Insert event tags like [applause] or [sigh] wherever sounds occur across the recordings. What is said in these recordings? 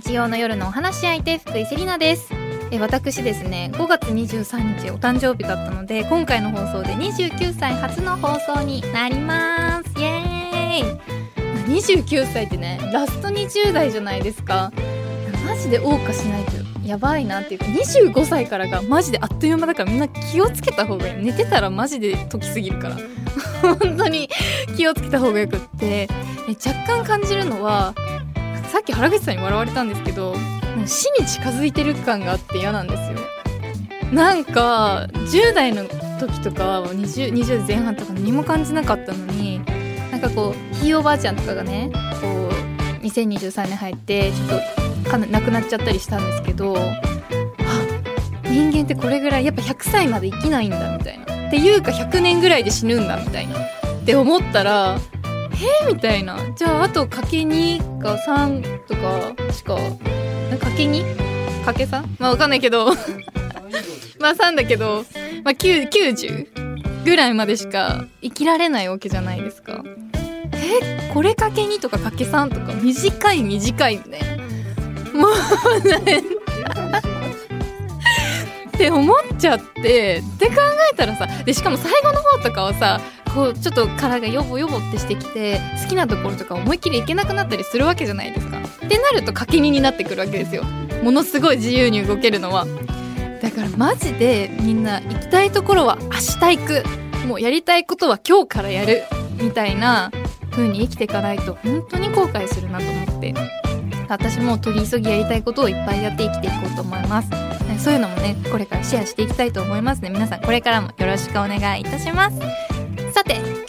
日曜の夜のお話し相手福井セリナです。え私ですね5月23日お誕生日だったので今回の放送で29歳初の放送になります。イエーイ。29歳ってねラスト20代じゃないですか。マジで謳歌しないとやばいなっていうか25歳からがマジであっという間だからみんな気をつけた方がいい。寝てたらマジで時すぎるから。[laughs] 本当に気をつけた方がよくって。え若干感じるのはさっき原口さんに笑われたんですけど死に近づいてる感があって嫌なんですよなんか10代の時とか 20, 20代前半とか何も感じなかったのになんかこうひいおばあちゃんとかがねこう2023年入ってちょっとかな亡くなっちゃったりしたんですけどあ人間ってこれぐらいやっぱ100歳まで生きないんだみたいな。っていうか100年ぐらいで死ぬんだみたいな。って思ったらえみたいな。じゃああとかけ2か3とかしか。かけ 2? かけ 3? まあわかんないけど。[laughs] まあ3だけど、まあ、90ぐらいまでしか生きられないわけじゃないですか。えこれかけ2とかかけ3とか？短い短いね。もうね。って思っちゃって。って考えたらさでしかも最後の方とかはさこうちょっと殻がヨボヨボってしてきて好きなところとか思いっきり行けなくなったりするわけじゃないですか。ってなると掛け2になってくるわけですよ。ものすごい自由に動けるのは。だからマジでみんな行きたいところは明日行くもうやりたいことは今日からやるみたいな風に生きていかないと本当に後悔するなと思って私も取り急ぎやりたいことをいっぱいやって生きていこうと思いますそういうのもねこれからシェアしていきたいと思いますね皆さんこれからもよろしくお願いいたします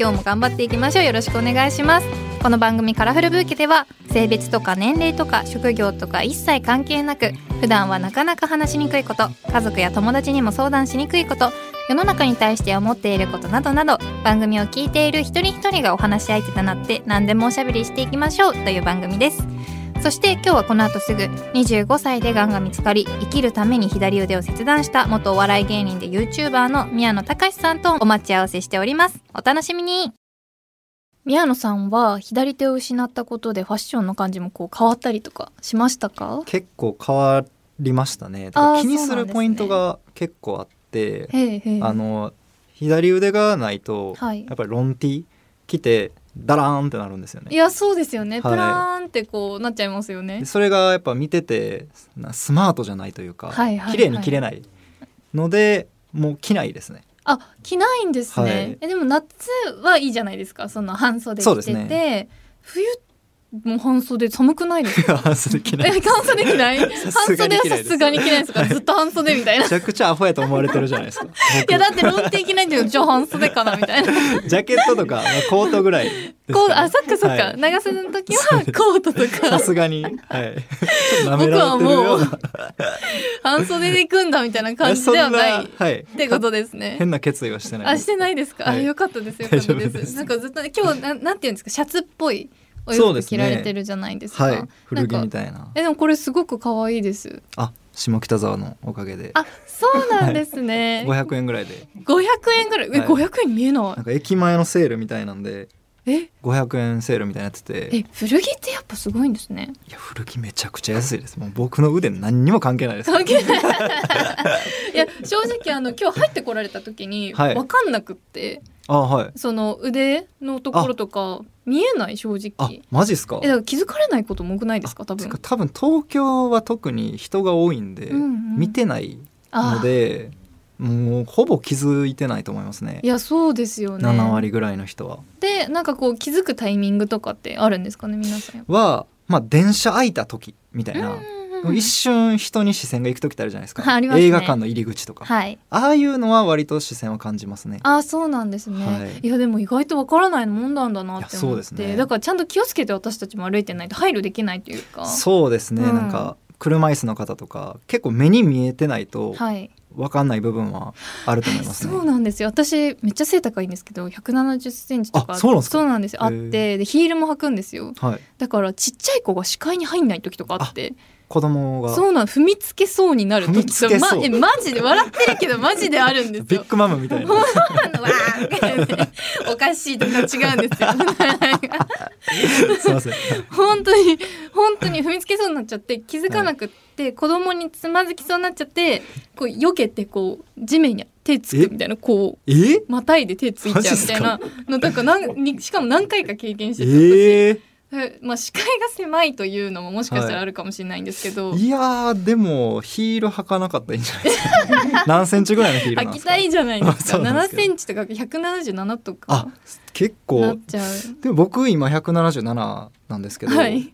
今日も頑張っていきましょう。よろしくお願いします。この番組カラフルブーケでは性別とか年齢とか職業とか一切関係なく普段はなかなか話しにくいこと家族や友達にも相談しにくいこと世の中に対して思っていることなどなど番組を聞いている一人一人がお話し相手となって何でもおしゃべりしていきましょうという番組です。そして今日はこの後すぐ25歳でがんが見つかり生きるために左腕を切断した元お笑い芸人で YouTuber の宮野隆さんとお待ち合わせしております。お楽しみに。宮野さんは左手を失ったことでファッションの感じもこう変わったりとかしましたか？結構変わりましたね。気にするポイントが結構あって、ね、あの左腕がないと、はい、やっぱりロンティ着てダラーンってなるんですよね。いやそうですよね、はい、プラーンってこうなっちゃいますよね。それがやっぱ見ててスマートじゃないというか、はいはい、綺麗に着れないのでもう着ないですね。あ着ないんですね、はい、えでも夏はいいじゃないですか。その半袖着てて、ね、冬もう半袖寒くないですか？半袖着ない。半袖着ない？半袖はさすがに着ないです。かずっと半袖みたい。なめちゃくちゃアホやと思われてるじゃないですか。いやだってロンテ着ないんだよ。じゃあ半袖かなみたいな。ジャケットとか、まあ、コートぐらいコーあそっかそっか、はい、長袖の時はコートとか。さすがに。はい。僕はもう半袖で行くんだみたいな感じではない。はい、ってことですね。変な決意はしてないあしてないですか、はい、あよかったですよかったです。なんかずっと、ね、今日ななんていうんですか？シャツっぽいお洋服着られてるじゃないですか。すねはい、古着みたいなえでもこれすごく可愛いです。あ下北沢のおかげで。あそうなんですね。[laughs] 五百円ぐらいで。五百円ぐらい？え五百、円見えない。なんか駅前のセールみたいなんで。え？五百円セールみたいなやっててえ古着ってやっぱすごいんですねいや古着めちゃくちゃ安いですもう僕の腕何にも関係ないです関係ない [laughs] いや正直あの今日入ってこられた時に分かんなくって、あはい。その腕のところとか見えない？正直。マジっすか？えだから気づかれないことも多くないですか？多分。多分東京は特に人が多いんで、うんうん、見てないのでもうほぼ気づいてないと思いますね。いやそうですよね。7割ぐらいの人は。でなんかこう気づくタイミングとかってあるんですかね皆さん？はまあ電車空いた時みたいな、うん一瞬人に視線が行く時ってあるじゃないですか、[laughs] ね、映画館の入り口とか、はい、ああいうのは割と視線を感じますね。あそうなんですね、はい、いやでも意外とわからないもんなんだなって思って、ね、だからちゃんと気をつけて私たちも歩いてないと配慮できないというか。そうですね、うん、なんか車椅子の方とか結構目に見えてないと、はい。分かんない部分はあると思います、ね、そうなんですよ。私めっちゃ背高いんですけど170センチとかそうなんそうなんです。よあってでヒールも履くんですよ、はい、だからちっちゃい子が視界に入んない時とかあって子供が。そうなん踏みつけそうになる時。とまえマジで笑ってるけどマジであるんですよ。ビッグマムみたいな。[laughs] おかしいとか違うんですよ。すいません。本当に本当に踏みつけそうになっちゃって気づかなくって、はい、子供につまずきそうになっちゃってこう避けてこう地面に手つくみたいなこうまたいで手ついちゃうみたいなのだからなんしかも何回か経験してた、えーまあ、視界が狭いというのももしかしたらあるかもしれないんですけど、はい、いやでもヒール履かなかったらいいんじゃないですか [laughs] 何センチぐらいのヒール履きたいじゃないですか。7センチとか177とか。あ結構。でも僕今177なんですけど、はい、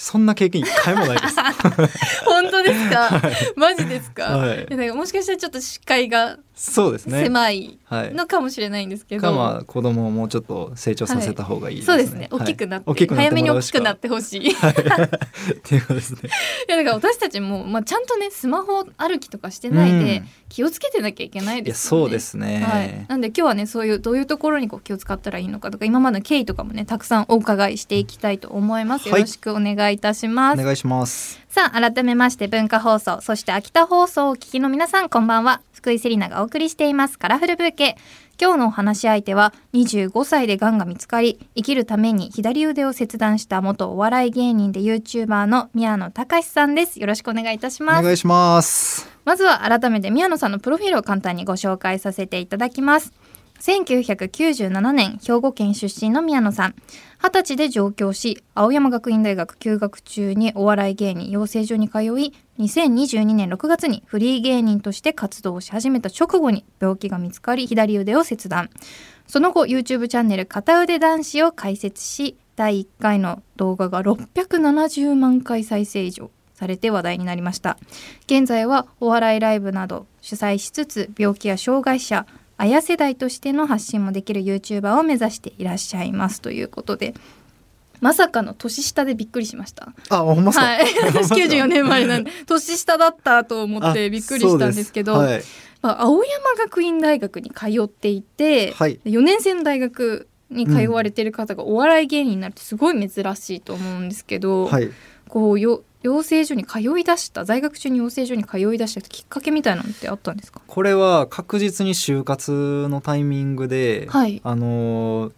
そんな経験一回もないです。[laughs] 本当ですか、はい、マジですか,、はい、かもしかしたらちょっと視界がそうですね。狭いのかもしれないんですけど、はい、まあ子供をもうちょっと成長させた方がいいですね、はい、そうですね。大きくなって,、早めに大きくなってほしい、はい、っていうことですね。[laughs] いやだから私たちも、まあ、ちゃんとねスマホ歩きとかしてないで、気をつけてなきゃいけないですよね。そうですね、はい、なんで今日はねそういうどういうところにこう気を使ったらいいのかとか今までの経緯とかもねたくさんお伺いしていきたいと思います。よろしくお願いいたします、お願いします。さあ改めまして文化放送そして秋田放送をお聞きの皆さんこんばんは。福井セリナがお送りしていますカラフルブーケ。今日のお話し相手は25歳で癌が見つかり生きるために左腕を切断した元お笑い芸人で YouTuber の宮野隆さんです。よろしくお願いいたします。お願いしますまずは改めて宮野さんのプロフィールを簡単にご紹介させていただきます。1997年兵庫県出身の宮野さん。二十歳で上京し青山学院大学休学中にお笑い芸人養成所に通い2022年6月にフリー芸人として活動し始めた直後に病気が見つかり左腕を切断。その後 YouTube チャンネル片腕男子を開設し第1回の動画が670万回再生以上。されて話題になりました。現在はお笑いライブなど主催しつつ病気や障害者綾世代としての発信もできる YouTuber を目指していらっしゃいます。ということでまさかの年下でびっくりしました。あ、ほんまはい。[laughs] 私94年生まれなんで、[laughs] 年下だったと思ってびっくりしたんですけど、はい、まあ、青山学院大学に通っていて、はい、4年生の大学に通われてる方がお笑い芸人になるってすごい珍しいと思うんですけど、はい、こうよ養成所に通い出した在学中に養成所に通い出したきっかけみたいなのってあったんですか？これは確実に就活のタイミングで、はい、あの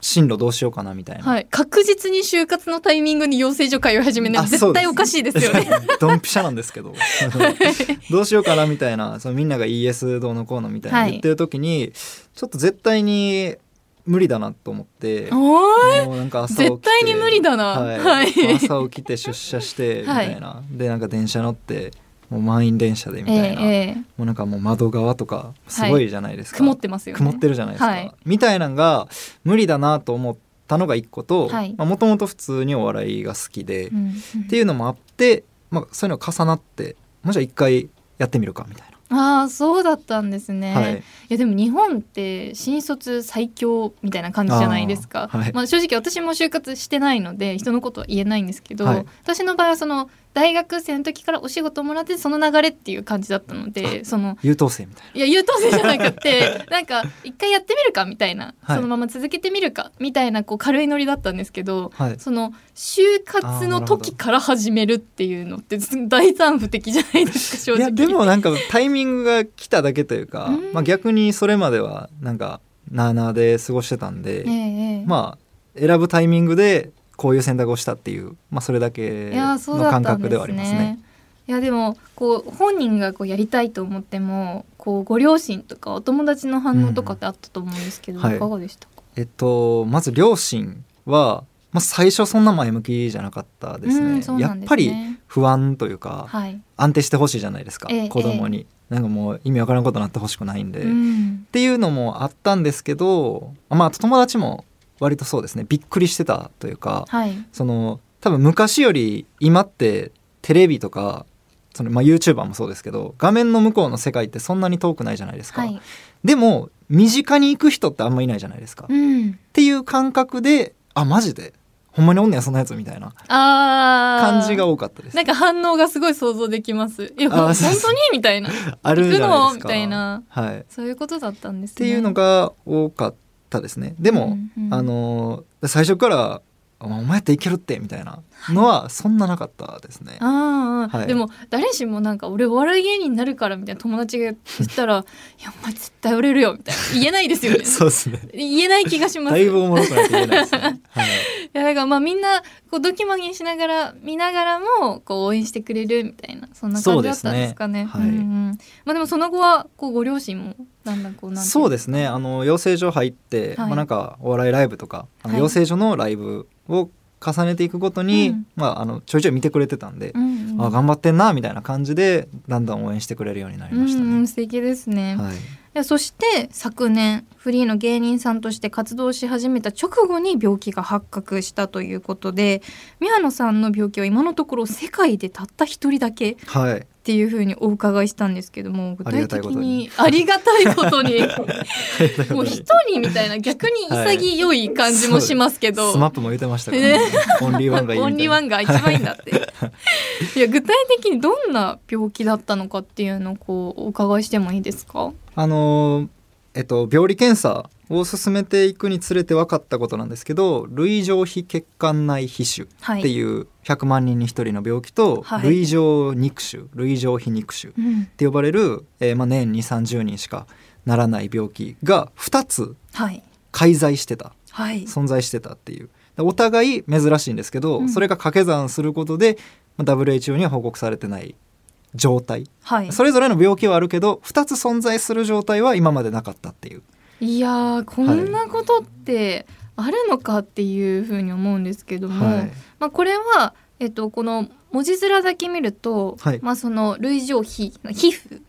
進路どうしようかなみたいな、はい、確実に就活のタイミングに養成所通い始めない絶対おかしいですよね。[laughs] ドンピシャなんですけど。[laughs] どうしようかなみたいなそのみんなが ES どうのこうのみたいな言ってる時に、はい、ちょっと絶対に無理だなと思って。もうなんか朝起きて。絶対に無理だな、はい。はい、朝起きて出社してみたいな、はい、でなんか電車乗ってもう満員電車でみたいな、えー、もうなんかもう窓側とかすごいじゃないですか、曇ってますよ、ね、曇ってるじゃないですか、みたいなのが無理だなと思ったのが一個ともともと普通にお笑いが好きで、うん、っていうのもあって、まあ、そういうのが重なってもし一回やってみるかみたいな。ああそうだったんですね、はい、いやでも日本って新卒最強みたいな感じじゃないですか、はい、まあ、正直私も就活してないので人のことは言えないんですけど、はい、私の場合はその大学生の時からお仕事もらってその流れっていう感じだったのでその優等生みたいな。いや優等生じゃなくて [laughs] なんか一回やってみるかみたいな、はい、そのまま続けてみるかみたいなこう軽いノリだったんですけど、はい、その就活の時から始めるっていうのって大惨不敵じゃないですか正直。いやでもなんかタイミングが来ただけというか、まあ、逆にそれまではなんかなあなあで過ごしてたんで、えー、まあ選ぶタイミングでこういう選択をしたっていう、まあ、それだけの感覚ではありますね。いやでもこう本人がこうやりたいと思ってもこうご両親とかお友達の反応とかってあったと思うんですけど、うん。はい、いかがでしたか、えっと、まず両親は、まあ、最初そんな前向きじゃなかったですね。すね、やっぱり不安というか、はい、安定してほしいじゃないですか、え子供に、え、なんかもう意味わからんことになってほしくないんで、うん、っていうのもあったんですけどまあ友達も割とそうですね。びっくりしてたというか、はい、その多分昔より今ってテレビとかその、まあ、YouTuber もそうですけど画面の向こうの世界ってそんなに遠くないじゃないですか、はい、でも身近に行く人ってあんまいないじゃないですか、うん、っていう感覚であマジで？ほんまにおんねやそんなやつみたいな感じが多かったです。なんか反応がすごい想像できます。いや本当に？みたいな。[laughs] あるじゃないですか。みたいな、はい、そういうことだったんです、ね、っていうのが多かったですね。でも、うんうん、あの最初からお前やっていけるってみたいなのはそんななかったですね。あはい、でも誰しもなんか俺お笑い芸人になるからみたいな友達が言ったら「[laughs] いやお前絶対売れるよ」みたいな言えないですよね。[laughs] そうですね。言えない気がします。だいぶおもろくないと言えないですね。はい、[laughs] いやだからまあみんなこうドキマギしながら見ながらもこう応援してくれるみたいなそんな感じだったんですかね。ねはい、うんうん、まあでもその後はこうご両親もだんだんこうなんそうですね。あの養成所入って、はい、まあなんかお笑いライブとかあの養成所のライブを重ねていくごとに、うん、まあ、あのちょいちょい見てくれてたんで、うんうん、あ頑張ってんなみたいな感じでだんだん応援してくれるようになりましたね。うん、素敵ですね、はい、そして昨年フリーの芸人さんとして活動し始めた直後に病気が発覚したということで宮野さんの病気は今のところ世界でたった一人だけ、はい、っていうふうにお伺いしたんですけども具体的にありがたいことに [laughs] もう一人みたいな逆に潔い感じもしますけど、はい、 SMAPも言ってましたね、オンリーワンがいいオンリーワンが一番いいんだって。いや具体的にどんな病気だったのかっていうのをこうお伺いしてもいいですか？あのえっと病理検査を進めていくにつれて分かったことなんですけど類上皮血管内皮腫っていう100万人に1人の病気と、はい、類上肉腫類上皮肉腫って呼ばれる、うん、えー、まあ、年2 3 0人しかならない病気が2つ介在してた、はい、存在してたっていう。お互い珍しいんですけど、うん、それが掛け算することで WHO には報告されてない状態、はい、それぞれの病気はあるけど2つ存在する状態は今までなかったっていう。いやこんなことってあるのかっていうふうに思うんですけども、はい、まあ、これは、えっと、この文字面だけ見ると、はい、まあ、その類上皮皮膚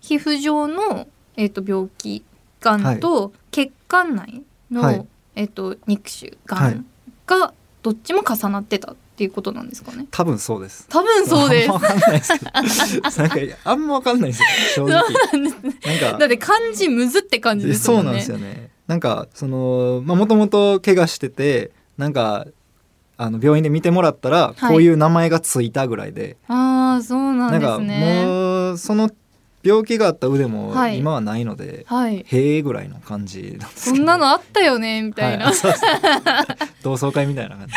皮膚上の、えっと、病気がんと血管内の、はい、えっと、肉腫がんがどっちも重なってた。っていうことなんですかね？多分そうです。多分そうです。あんま分かんないですけど。なんかあんま分かんないですよ。正直。なんですね。なんかだって漢字むずって感じですもんね。そうなんですよね。なんかそのまあもともと怪我しててなんかあの病院で見てもらったらこういう名前がついたぐらいで。はい、ああそうなんですね。もうその病気があった腕も今はないので、はい、へえぐらいの感じなんですそんなのあったよねみたいな、はい、[laughs] 同窓会みたいな感じ。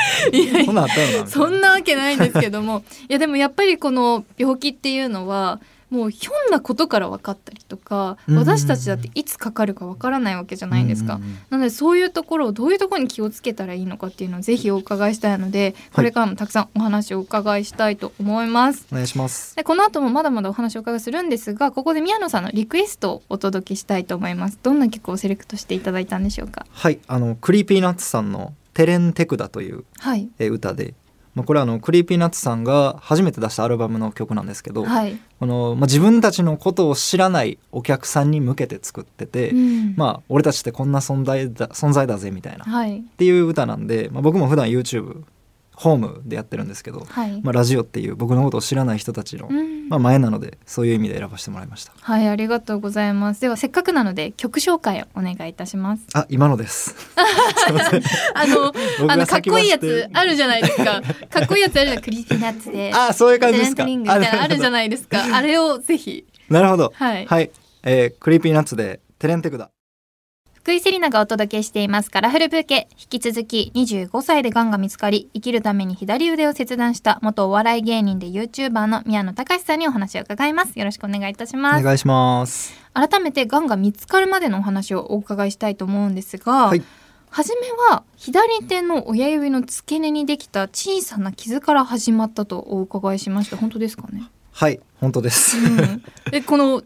そんなわけないんですけども。いやでもやっぱりこの病気っていうのはもうひょんなことから分かったりとか私たちだっていつかかるか分からないわけじゃないですか、なのでそういうところをどういうところに気をつけたらいいのかっていうのをぜひお伺いしたいのでこれからもたくさんお話をお伺いしたいと思います、お願いします。でこの後もまだまだお話をお伺いするんですがここで宮野さんのリクエストをお届けしたいと思います。どんな曲をセレクトしていただいたんでしょうか？はい。あの Creepy Nuts さんの手練手管という、はい、え歌でまあ、これはあの Creepy Nuts さんが初めて出したアルバムの曲なんですけど、はい、このまあ、自分たちのことを知らないお客さんに向けて作ってて、うん、まあ、俺たちってこんな存在だ存在だぜみたいな、はい、っていう歌なんで、まあ、僕も普段 YouTube ホームでやってるんですけど、はい、まあ、ラジオっていう僕のことを知らない人たちの、うん、まあ、前なのでそういう意味で選ばせてもらいました。はいありがとうございます。ではせっかくなので曲紹介をお願いいたします。あ今のです。[laughs] あのあのかっこいいやつあるじゃないですか。かっこいいやつあるじゃない。 Creepy Nuts であ [laughs] そういう感じですか。みたいなあるじゃないですか。あれをぜひ。[laughs] なるほど。はい、はい、えー、クリーピーナッツでテレンテクだ福井セリナがお届けしています。カラフルブーケ。引き続き25歳で癌が見つかり生きるために左腕を切断した元お笑い芸人で YouTuber の宮野貴至さんにお話を伺います。よろしくお願いいたします。お願いします。改めて癌が見つかるまでのお話をお伺いしたいと思うんですが、はい、初めは左手の親指の付け根にできた小さな傷から始まったとお伺いしました。本当ですかね？はい本当です、うん、でこの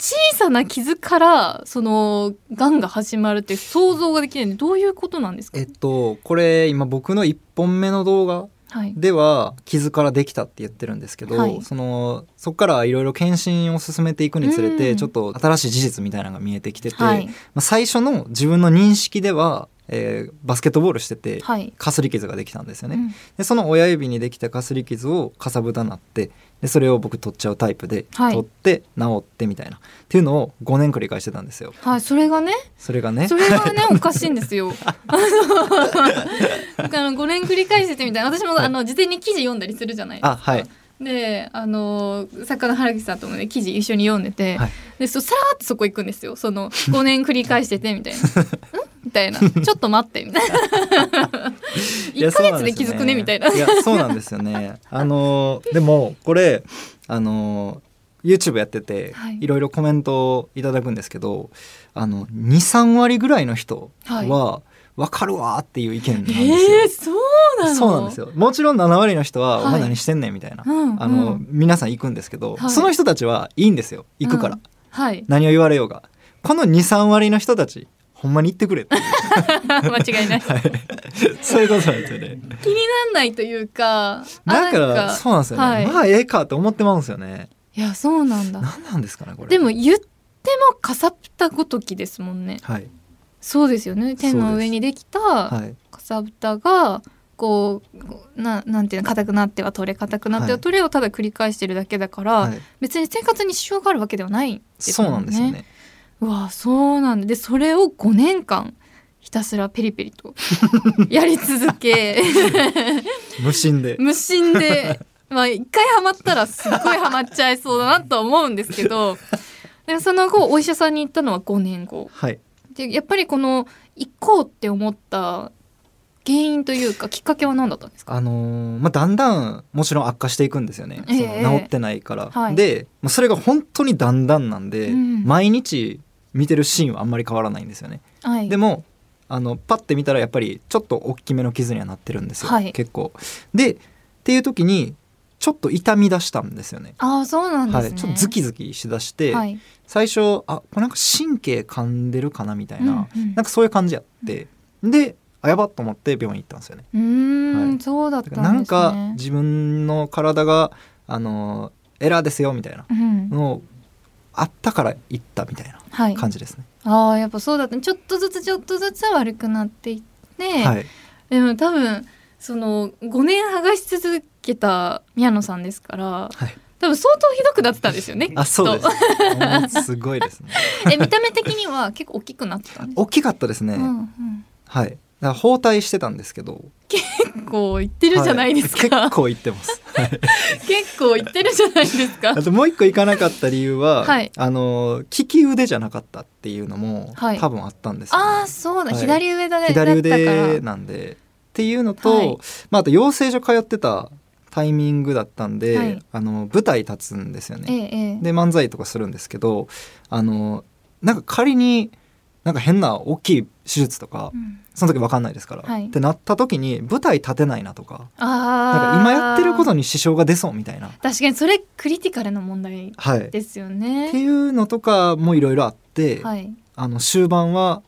小さな傷からそのがんが始まるって想像ができないんでどういうことなんですか？えっとこれ今僕の1本目の動画では傷からできたって言ってるんですけど、はい、そのそこからいろいろ検診を進めていくにつれて、ちょっと新しい事実みたいなのが見えてきてて、はい、まあ、最初の自分の認識ではえー、バスケットボールしてて、かすり傷ができたんですよね、うん、でその親指にできたかすり傷をかさぶたになってでそれを僕取っちゃうタイプで、はい、取って治ってみたいな。っていうのを5年繰り返してたんですよ。はいそれがねそれがね。それがね [laughs] おかしいんですよ。[laughs] あの5年繰り返しててみたいな。私も、あの事前に記事読んだりするじゃないですか、はいであの作家の原木さんともね記事一緒に読んでて、はい、でそさらっとそこ行くんですよ。その5年繰り返しててみたいな「[laughs] ん?」みたいな「ちょっと待って」みたいな。1か月で気づくねみたいな。いやそうなんですよね。あのでもこれあの YouTube やってて、はい、いろいろコメントをいただくんですけどあの23割ぐらいの人は、はいわかるわっていう意見なんですよ。えー、そうなの？そうなんですよ。もちろん7割の人は、はい、お前何してんねんみたいな、うん、あの、うん、皆さん行くんですけど、はい、その人たちはいいんですよ。行くから。うん、はい。何を言われようが。この2、3割の人たち、ほんまに行ってくれ [laughs] 間違いない、はい、そういうことなんですよね。気になんないというかだからそうなんですよね、はい、まあええかって思ってますよね。いやそうなんだ。何なんですかねこれ。でも言ってもかさったごときですもんね。はいそうですよね。手の上にできたかさぶたがこうななんていうの硬くなっては取れ硬くなっては取れをただ繰り返してるだけだから、はい、別に生活に支障があるわけではないですよね。そうなんですよね。うわそうなんでそれを5年間ひたすらペリペリと [laughs] やり続け。[laughs] 無心で。無心で。まあ一回ハマったらすっごいハマっちゃいそうだなと思うんですけどでその後お医者さんに行ったのは5年後。はいでやっぱりこの行こうって思った原因というかきっかけは何だったんですか、あのー、まあ、だんだんもちろん悪化していくんですよね、えー、治ってないから。はい、で、まあ、それが本当にだんだんなんで、うん、毎日見てるシーンはあんまり変わらないんですよね。はい、でもあのパッて見たらやっぱりちょっと大きめの傷にはなってるんですよ、はい、結構。でっていう時にちょっと痛み出したんですよね。あそうなんですね、はい、ちょっとズキズキしだして、はい、最初あこれなんか神経噛んでるかなみたいな、うんうん、なんかそういう感じやって、であやばっと思って病院行ったんですよね。うん、はい、そうだったん、ね、なんか自分の体があのエラーですよみたいなのを、あったから行ったみたいな感じですね。ああやっぱそうだった。ちょっとずつちょっとずつ悪くなっていって、はい、でも多分その5年剥がし続けた宮野さんですから、はい、多分相当ひどくなってたんですよね。あ、そうです。すごいですね。[laughs] え、見た目的には結構大きくなってた？大きかったですね。うんうん、はい。だから包帯してたんですけど。結構いってるじゃないですか。はい、結構いってます。[laughs] 結構いってるじゃないですか。[laughs] あともう一個いかなかった理由は、はい、あの利き腕じゃなかったっていうのも、はい、多分あったんです、ね、ああ、そうだ、左上だね。左腕なんで。っていうのと、まああと養成所通ってたタイミングだったんで、はい、あの舞台立つんですよね。ええ、で漫才とかするんですけどあのなんか仮になんか変な大きい手術とか、うん、その時分かんないですから、はい、ってなった時に舞台立てないなとかなんか今やってることに支障が出そうみたいな。確かにそれクリティカルな問題ですよね。はい、っていうのとかもいろいろあって、はい、あの終盤は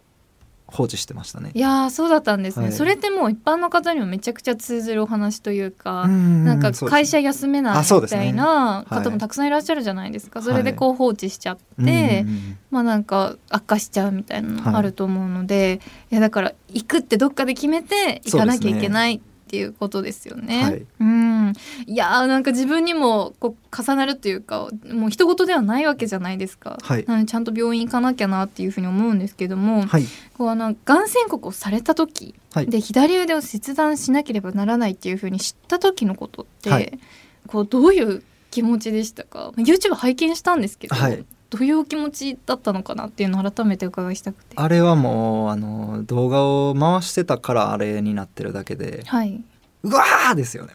放置してましたね。いやそうだったんですね、はい、それってもう一般の方にもめちゃくちゃ通ずるお話というかなんか会社休めないみたいな方もたくさんいらっしゃるじゃないですか、それでこう放置しちゃって、まあなんか悪化しちゃうみたいなのあると思うので、いやだから行くってどっかで決めて行かなきゃいけないっていうことですよね。はい、うん。いやなんか自分にもこう重なるというかもう人事ではないわけじゃないですか。はい、なのでちゃんと病院行かなきゃなっていうふうに思うんですけども、はい、こうあのがん宣告をされた時、はい、で左腕を切断しなければならないっていうふうに知った時のことって、こうどういう気持ちでしたか？YouTube 拝見したんですけど、はい、どういうお気持ちだったのかなっていうのを改めて伺いしたくて。あれはもうあの動画を回してたからあれになってるだけで、はい、うわーですよね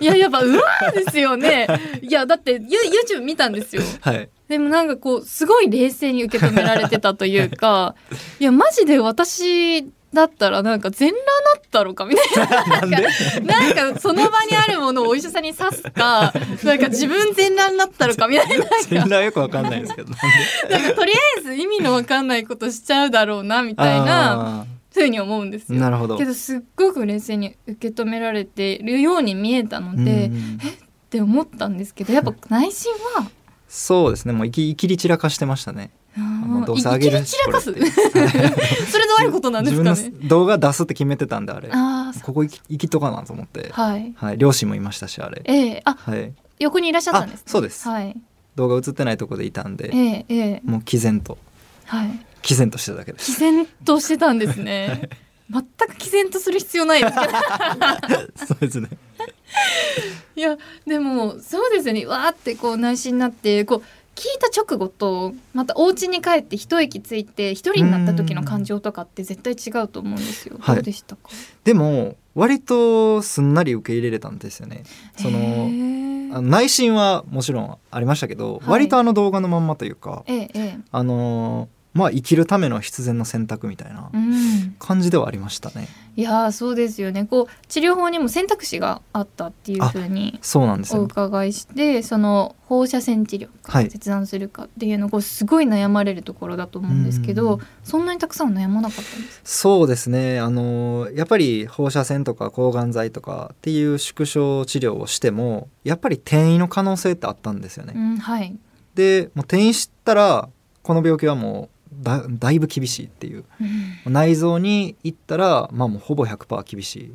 いややっぱうわーですよね。[laughs] いやだって YouTube 見たんですよ、はい、でもなんかこうすごい冷静に受け止められてたというか [laughs] いやマジで私だったらなんか全裸なったろかみたいな。[laughs] なんかその場にあるものをお医者さんに刺すかなんか自分全裸になったろかみたいな。[laughs] 全裸よくわかんないですけどなんかとりあえず意味のわかんないことしちゃうだろうなみたいなふうに思うんですよ。なるほど。けどすっごく冷静に受け止められているように見えたので、え？って思ったんですけどやっぱ内心は？そうですね。もういきいきり散らかしてましたねどうせあげる散らかす。[laughs] それどういうことなんですかね。動画出すって決めてたんであれ。ここ行き行きとかなと思って、はい、はい、両親もいましたしあれ。ええ。ー、あ、はい、横にいらっしゃったんです、ね、そうです、はい、動画映ってないとこでいたんで、えー、えー、もう毅然と、はい、毅然としてただけです。毅然としてたんですね。[laughs] 全く毅然とする必要ないです。け [laughs] どそうですね。いやでもそうですよね。わーってこう内心になってこう聞いた直後とまたお家に帰って一息ついて一人になった時の感情とかって絶対違うと思うんですよ。どうでしたか、でも割とすんなり受け入れれたんですよね。その内心はもちろんありましたけど、はい、割とあの動画のまんまというか、ええ、あのまあ生きるための必然の選択みたいな感じではありましたね。うん、いやそうですよね。こう治療法にも選択肢があったっていうふうにそうなんですお伺いして、その放射線治療か切断するかっていうのをすごい悩まれるところだと思うんですけど、そんなにたくさん悩まなかったんですそうですね。あのやっぱり放射線とか抗がん剤とかっていう縮小治療をしてもやっぱり転移の可能性ってあったんですよね。うん、はい。でもう転移したらこの病気はもうだだいぶ厳しいっていう、うん、内臓に行ったら、まあ、もうほぼ100%厳しいっ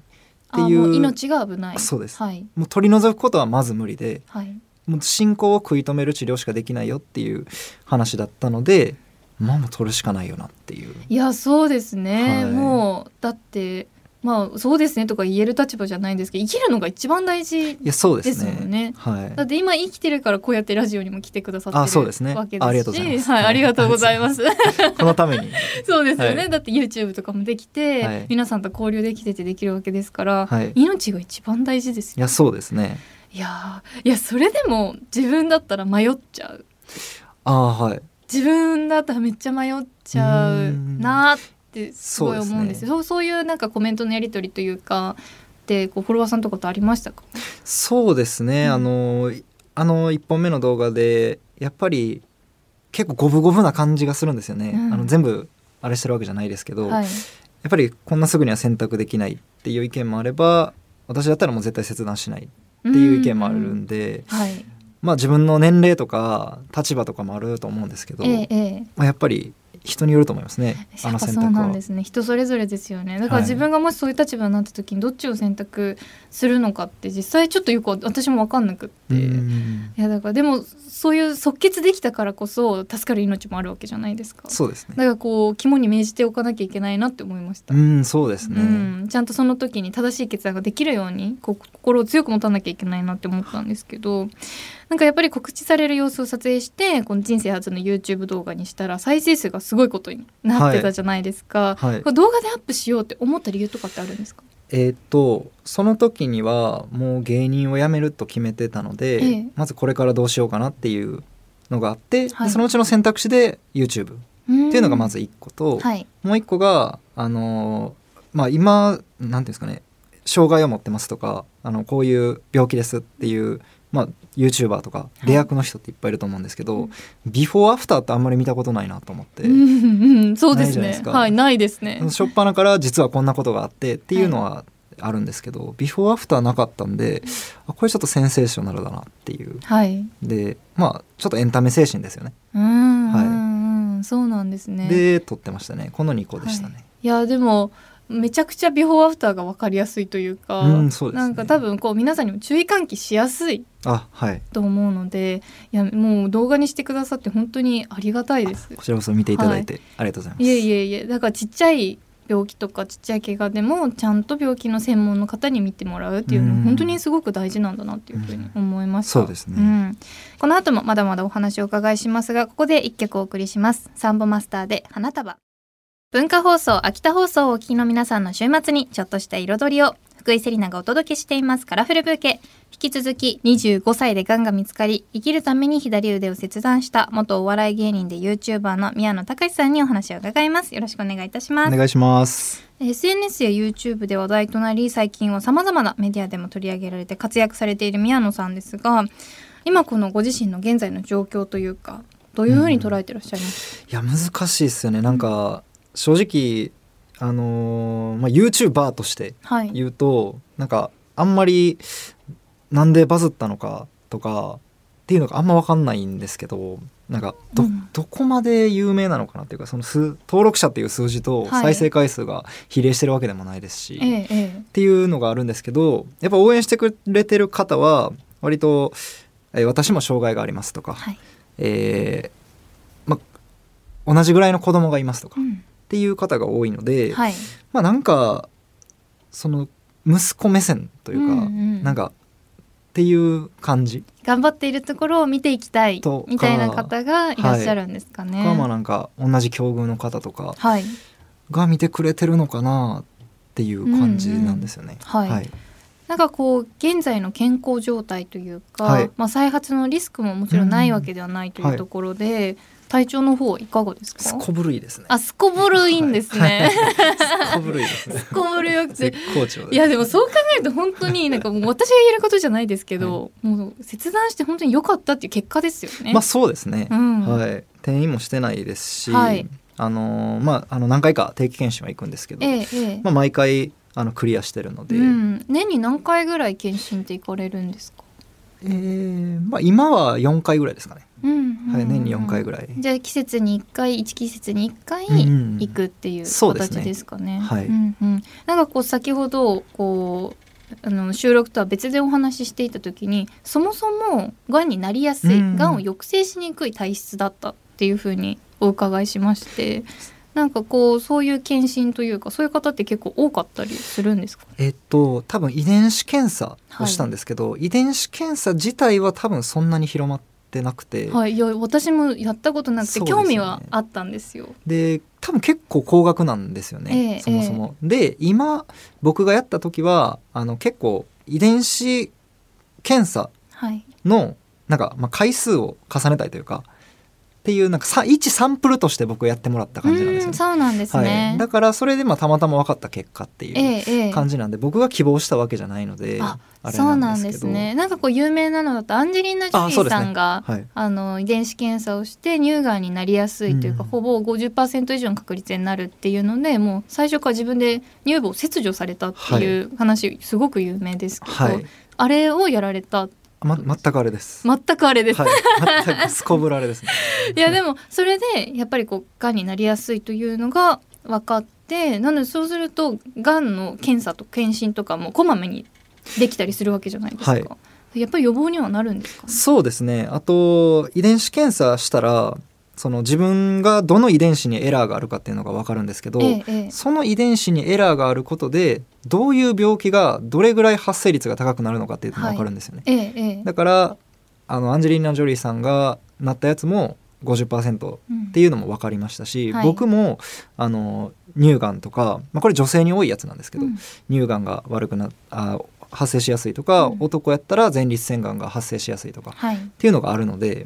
ていう命が危ない。そうです、はい、もう取り除くことはまず無理で、はい、もう進行を食い止める治療しかできないよっていう話だったのでまあもう取るしかないよなっていう。いやそうですね、はい、もうだってまあそうですねとか言える立場じゃないんですけど生きるのが一番大事ですもんね。ねはい、だって今生きてるからこうやってラジオにも来てくださってるわけですし、ね、ありがとうございます。はい、ありがとうございます。[laughs] このために。そうですよね、はい、だって YouTube とかもできて、はい、皆さんと交流できててできるわけですから、はい、命が一番大事ですよ、いやそうですね。いやいやそれでも自分だったら迷っちゃう。あはい。自分だったらめっちゃ迷っちゃうなって。ってすごい思うんですよ。そう、ね、そういうなんかコメントのやり取りというかでこうフォロワーさんとかとありましたか？そうですね、うん、あのあの1本目の動画でやっぱり結構五分五分な感じがするんですよね、うん、あの全部あれしてるわけじゃないですけど、はい、やっぱりこんなすぐには選択できないっていう意見もあれば私だったらもう絶対切断しないっていう意見もあるんで、うんはい、まあ自分の年齢とか立場とかもあると思うんですけど、ええ、まあ、やっぱり人によると思いますね。あの選択そうなんですね。人それぞれですよね。だから自分がもしそういう立場になった時にどっちを選択するのかって実際ちょっとよく私も分かんなくって。いやだからでもそういう即決できたからこそ助かる命もあるわけじゃないですか。そうですね。だからこう肝に銘じておかなきゃいけないなって思いました。うん、そうですね。うん、ちゃんとその時に正しい決断ができるようにこう心を強く持たなきゃいけないなって思ったんですけど。なんかやっぱり告知される様子を撮影してこの人生初の YouTube 動画にしたら再生数がすごいことになってたじゃないですか、はい。はい、動画でアップしようって思った理由とかってあるんですか？えーと、その時にはもう芸人を辞めると決めてたので、ええ、まずこれからどうしようかなっていうのがあって、はい、そのうちの選択肢で YouTube っていうのがまず1個と、はい、もう1個があのまあ今なんていうんですかね障害を持ってますとかあのこういう病気ですっていうまあ、YouTuber とか出役の人っていっぱいいると思うんですけど、はい、ビフォーアフターってあんまり見たことないなと思って、うんうん、そうですね。はいないですね。初っ端から実はこんなことがあってっていうのはあるんですけど、はい、ビフォーアフターなかったんであこれちょっとセンセーショナルだなっていう、はい、でまあちょっとエンタメ精神ですよね。うん。はい、そうなんですね。で撮ってましたね。この2個でしたね、はい、いやでもめちゃくちゃビフォーアフターが分かりやすいというか、うんうね、なんか多分こう皆さんにも注意喚起しやすいあ、はい、と思うのでいやもう動画にしてくださって本当にありがたいです。こちらこそ見ていただいて、はい、ありがとうございます。いえいえいえ。だからちっちゃい病気とかちっちゃい怪我でもちゃんと病気の専門の方に見てもらうっていうのは本当にすごく大事なんだなっていうふうに思いました、うん、そうですね、うん、この後もまだまだお話をお伺いしますがここで一曲お送りします。サンボマスターで花束文化放送秋田放送をお聞きの皆さんの週末にちょっとした彩りを福井セリナがお届けしています。カラフルブーケ。引き続き25歳で癌が見つかり生きるために左腕を切断した元お笑い芸人で YouTuber の宮野隆さんにお話を伺います。よろしくお願いいたします。お願いします。SNS や YouTube で話題となり最近は様々なメディアでも取り上げられて活躍されている宮野さんですが今このご自身の現在の状況というかどういうふうに捉えてらっしゃいます、うん、いや難しいですよね。なんか、正直あのー、まあ、YouTuber として言うと、はい、なんかあんまりなんでバズったのかとかっていうのがあんま分かんないんですけどなんかどうん、どこまで有名なのかなっていうかその登録者っていう数字と再生回数が比例してるわけでもないですし、はい、っていうのがあるんですけどやっぱ応援してくれてる方は割と、えー、私も障害がありますとか、はい、えー、ま、同じぐらいの子供がいますとか。うんっていう方が多いので、はい、まあなんかその息子目線というか、うんうん、なんかっていう感じ。頑張っているところを見ていきたいみたいな方がいらっしゃるんですかね。はい、まあなんか同じ境遇の方とかが見てくれてるのかなっていう感じなんですよね。うんうん、はい、はい。なんかこう現在の健康状態というか、はい、まあ、再発のリスクももちろんないわけではないというところで、うんはい、体調の方いかがですか？すこぶるいですね。あすこぶるいいんですね、すこぶるいですね。すこぶるよくて。いやでもそう考えると本当になんかもう私が言えることじゃないですけど、はい、もう切断して本当に良かったっていう結果ですよね。まあそうですね、うん、はい。転院もしてないですし、はい、あのまああの何回か定期検診は行くんですけど、ええ。まあ毎回あのクリアしてるので、うん、年に何回ぐらい検診って行かれるんですか？えー、まあ今は4回ぐらいですかね、うん。うんうん、はい、年に4回ぐらい。じゃあ季節に1回1季節に1回行くっていう形ですかね,、はい、うんうん、なんかこう先ほどこうあの収録とは別でお話ししていた時にそもそもがんになりやすいがんを抑制しにくい体質だったっていうふうにお伺いしましてなんかこうそういう検診というかそういう方って結構多かったりするんですか？えっと多分遺伝子検査をしたんですけど、はい、遺伝子検査自体は多分そんなに広まってなくて。はい。いや私もやったことなくて、興味はあったんですよ。で多分結構高額なんですよね、えー、そもそも、えー、で今僕がやった時はあの結構遺伝子検査の、はい、なんかまあ回数を重ねたいというかっていうなんかさ一サンプルとして僕やってもらった感じなんですよ、ね、そうなんですね、はい、だからそれでまあたまたま分かった結果っていう感じなんで、ええ、僕が希望したわけじゃないのであそうなんですね。なんかこう有名なのだとアンジェリーナ・ジョリーさんがあ、ねはい、あの遺伝子検査をして乳がんになりやすいというか、うん、ほぼ50%以上の確率になるっていうのでもう最初から自分で乳房を切除されたっていう話、はい、すごく有名ですけど、はい、あれをやられたま、全くあれです。全くあれです。はい、全くすこぶられですね。[laughs] いやでもそれでやっぱりこうがんになりやすいというのが分かってなのでそうするとがんの検査と検診とかもこまめにできたりするわけじゃないですか。はい、やっぱり予防にはなるんですか、ね、そうですねあと遺伝子検査したらその自分がどの遺伝子にエラーがあるかっていうのが分かるんですけど、ええ、その遺伝子にエラーがあることでどういう病気がどれぐらい発生率が高くなるのかっていうのが分かるんですよね。はい。え、だからあのアンジェリーナ・ジョリーさんがなったやつも50%っていうのも分かりましたし、うん。はい、僕もあの乳がんとか、まあ、これ女性に多いやつなんですけど、うん、乳がんが悪くなあ発生しやすいとか、うん、男やったら前立腺がんが発生しやすいとか、はい、っていうのがあるので、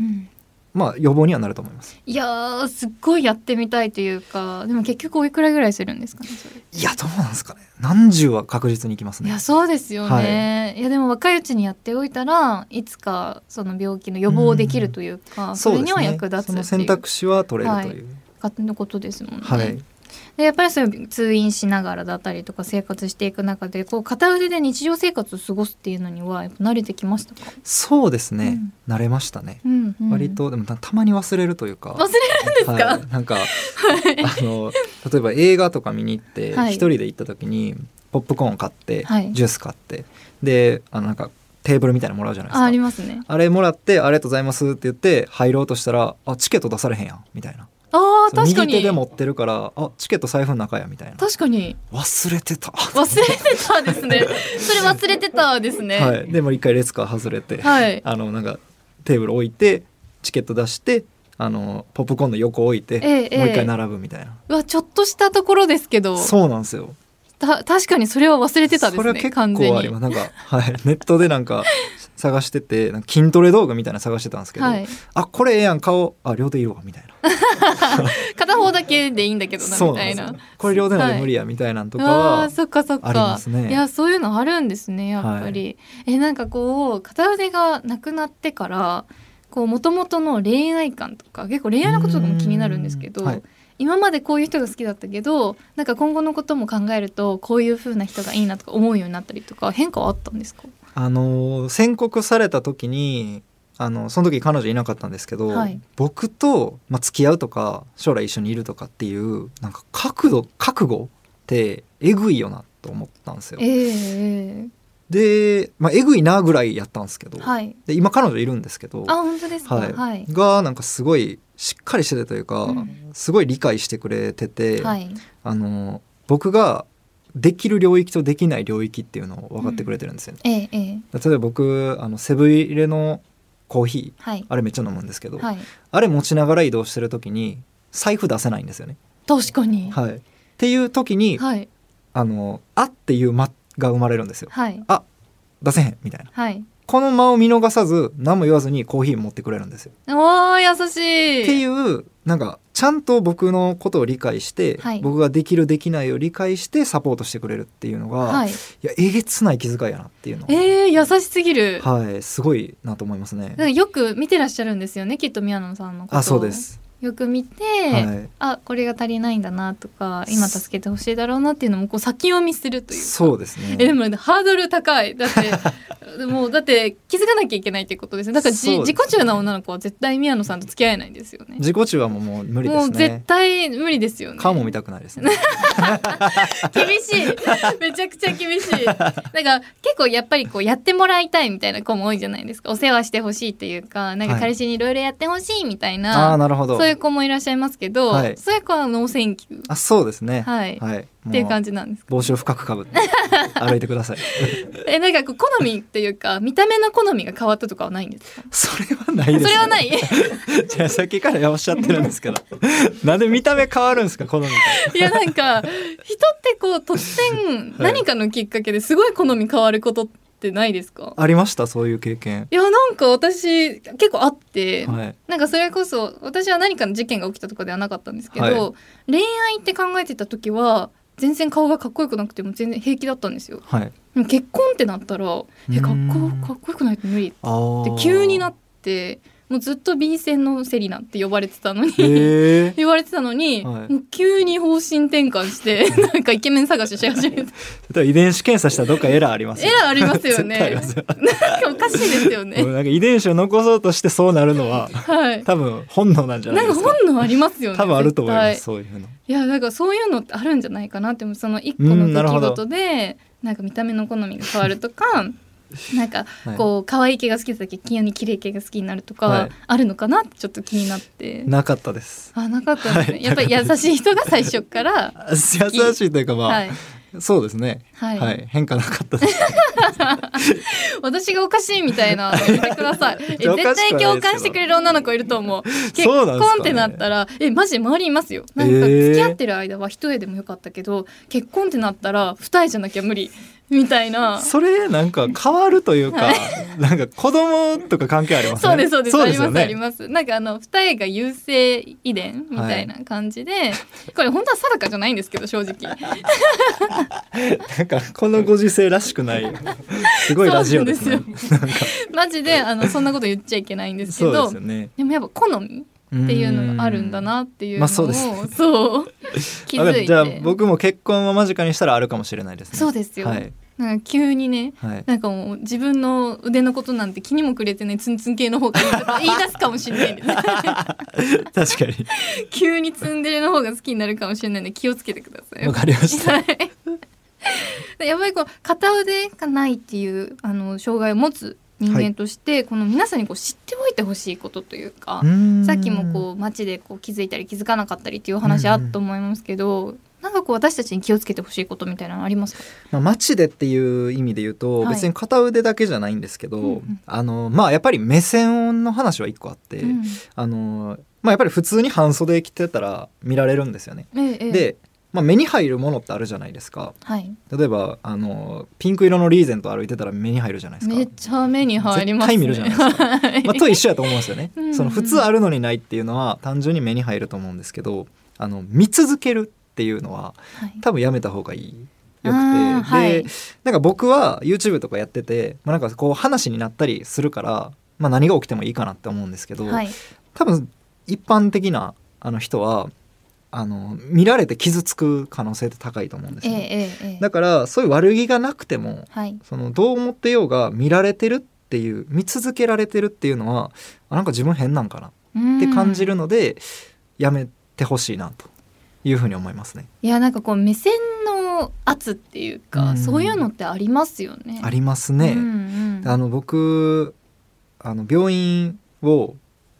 まあ予防にはなると思います。いやすっごいやってみたいというかでも結局おいくらぐらいするんですかねいやどうなんですかね。何十は確実にいきますね。いやそうですよね、はい、いやでも若いうちにやっておいたらいつかその病気の予防できるというか、うそれには役立つそ、ね,、の選択肢は取れるという、はい、のことですもんね、はいでやっぱりそういう通院しながらだったりとか生活していく中でこう片腕で日常生活を過ごすっていうのにはやっぱ慣れてきましたか？そうですね、うん、慣れましたね、うんうん、割とでもたまに忘れるというか。忘れるんですか、はい、なんか、はい、あの例えば映画とか見に行って一人で行った時にポップコーン買って、はい、ジュース買ってであのなんかテーブルみたいなのもらうじゃないですか。ありますね。あれもらって「ありがとうございます」って言って入ろうとしたら「あチケット出されへんやん」みたいなあ確かに。右手で持ってるからあチケット財布の中やみたいな。確かに。忘れてた。忘れてたですね。[laughs] それ忘れてたですね。はい。でも一回レスカー外れて、はい、あのなんかテーブル置いてチケット出してあのポップコーンの横置いて、ええ、もう一回並ぶみたいな、え、わちょっとしたところですけど。そうなんですよた確かにそれは忘れてたですねそれは結構あります。なんか、はい、ネットでなんか探してて筋トレ動画みたいな探してたんですけど、はい、あこれええやん顔。あ両手いるわみたいな。[laughs] 片方だけでいいんだけどなみたいな。これ両手なんで無理やみたいなんとかは、はい、そっかそっか。ありますね。いやそういうのあるんですねやっぱり、はい、えなんかこう片腕がなくなってからこう元々の恋愛観とか結構恋愛のこととかも気になるんですけど、はい、今までこういう人が好きだったけどなんか今後のことも考えるとこういう風な人がいいなとか思うようになったりとか変化はあったんですか？あの宣告された時にあのその時彼女いなかったんですけど、はい、僕と、まあ、付き合うとか将来一緒にいるとかっていうなんか覚悟覚悟ってえぐいよなと思ったんですよ。えー、で、まあ、えぐいなぐらいやったんですけど、はい、で今彼女いるんですけどあ本当ですか、はい、はい、がなんかすごいしっかりしててというか、うん、すごい理解してくれてて、はい、あの僕ができる領域とできない領域っていうのを分かってくれてるんですよね。うん。ええ、例えば僕あのセブン入れのコーヒー、はい、あれめっちゃ飲むんですけど、はい、あれ持ちながら移動してる時に財布出せないんですよね。確かに、はい、っていう時に、はい、あの「あ」っていう間が生まれるんですよ。はい、あ出せへんみたいな、はい、この間を見逃さず何も言わずにコーヒー持ってくれるんですよ。お優しい。っていうなんかちゃんと僕のことを理解して、はい、僕ができるできないを理解してサポートしてくれるっていうのが、はい、いやえげつない気遣いやなっていうのえー、優しすぎる。はいすごいなと思いますね。よく見てらっしゃるんですよねきっと宮野さんのことあそうですよく見て、はい、あこれが足りないんだなとか今助けてほしいだろうなっていうのもこう先読みするというそうですね。えでも、ね、ハードル高い。だって [laughs] もうだって気づかなきゃいけないっていうことですねだからじ、自己中な女の子は絶対宮野さんと付き合えないんですよね。自己中はもうもう無理ですね。もう絶対無理ですよね。顔も見たくないですね。[laughs] 厳しい。めちゃくちゃ厳しい。なんか結構やっぱりこうやってもらいたいみたいな子も多いじゃないですか。お世話してほしいっていうかなんか彼氏にいろいろやってほしいみたいな、はい、あなるほどそういう子もいらっしゃいますけど、はい、そういう子はノーセンキューあそうですね。はい、はい、っていう感じなんです帽子を深くかぶって [laughs] 歩いてください。[laughs] えなんかこう好みっていうか見た目の好みが変わったとかはないんですか？それはないです、ね、それはない？[laughs] じゃあさっきからおっしゃってるんですけどなんで見た目変わるんですか好みいやなんか人ってこう突然何かのきっかけですごい好み変わることってってないですか？ありました？そういう経験。いやなんか私結構あって、はい、なんかそれこそ私は何かの事件が起きたとかではなかったんですけど、はい、恋愛って考えてた時は全然顔がかっこよくなくても全然平気だったんですよ、はい、結婚ってなったらえかっこかっこよくないと無理って急になってもうずっと B 線のセリナって呼ばれてたのに言わ [laughs] れてたのに、はい、もう急に方針転換して [laughs] なんかイケメン探しし始めた。遺伝子検査したらどっかエラーありますエラーありますよね。なんかおかしいですよね。[laughs] なんか遺伝子を残そうとしてそうなるのは、はい、多分本能なんじゃないですか。なんか本能ありますよね多分あると思いますそういうの。いやなんかそういうのってあるんじゃないかなってその一個の出来事でなんか見た目の好みが変わるとかなんかこう可愛い系が好きだった時急に綺麗系が好きになるとかあるのかなってちょっと気になって、なかったです。あなかったですね、はい、やっぱり優しい人が最初から [laughs] 優しいというかまあ、はい、そうですね、はい、はい、変化なかったです。[laughs] 私がおかしいみたいなの言ってください。[laughs] え絶対共感してくれる女の子いると思う。結婚ってなったら、ね、えマジ周りいますよ。なんか付き合ってる間は一重でもよかったけど、えー、結婚ってなったら二重じゃなきゃ無理みたいな。それなんか変わるというか、はい、なんか子供とか関係ありますね。そうですそうです。そうです、ね、ありますあります。なんかあの二重が優性遺伝みたいな感じで、はい、これ本当は定かじゃないんですけど正直。[laughs] なんかこのご時世らしくないすごいラジオですね。マジであのそんなこと言っちゃいけないんですけど。で、ね,、もやっぱ好み？っていうのがあるんだなっていうのを、まあ、そうですそう。[laughs] 気づいて。じゃあ僕も結婚を間近にしたらあるかもしれないですね。そうですよ、はい、なんか急にね、はい、なんかもう自分の腕のことなんて気にもくれてねツンツン系の方がいいとか言い出すかもしれない。んで、ね、確かに。急にツンデレの方が好きになるかもしれないんで気をつけてください。わかりました。[laughs] やっぱりこう片腕がないっていうあの障害を持つ人間として、この皆さんにこう知っておいてほしいことというかさっきもこう街でこう気づいたり気づかなかったりっていうお話あったと思いますけど。なんかこう私たちに気をつけてほしいことみたいなのありますか、まあ、街でっていう意味で言うと、別に片腕だけじゃないんですけど、うんうん、あのまあやっぱり目線の話は一個あって、うん、あのまあやっぱり普通に半袖着てたら見られるんですよね。ええ、でまあ、目に入るものってあるじゃないですか、はい、例えばあのピンク色のリーゼント歩いてたら目に入るじゃないですか。めっちゃ目に入ります、ね、絶対見るじゃないですか、まあ、と一緒やと思うんですよね。[laughs] うん、その普通あるのにないっていうのは単純に目に入ると思うんですけどあの見続けるっていうのは、はい、多分やめた方がいいよくて、はい、でなんか僕は YouTube とかやってて、まあ、なんかこう話になったりするから、まあ、何が起きてもいいかなって思うんですけど、はい、多分一般的なあの人はあの見られて傷つく可能性って高いと思うんですよ、ね、えええ、だからそういう悪気がなくても、はい、そのどう思ってようが見られてるっていう見続けられてるっていうのはあなんか自分変なんかなって感じるのでやめてほしいなというふうに思いますね。いやなんかこう目線の圧っていうか、うそういうのってありますよね。ありますね。うんうん、あの僕あの病院を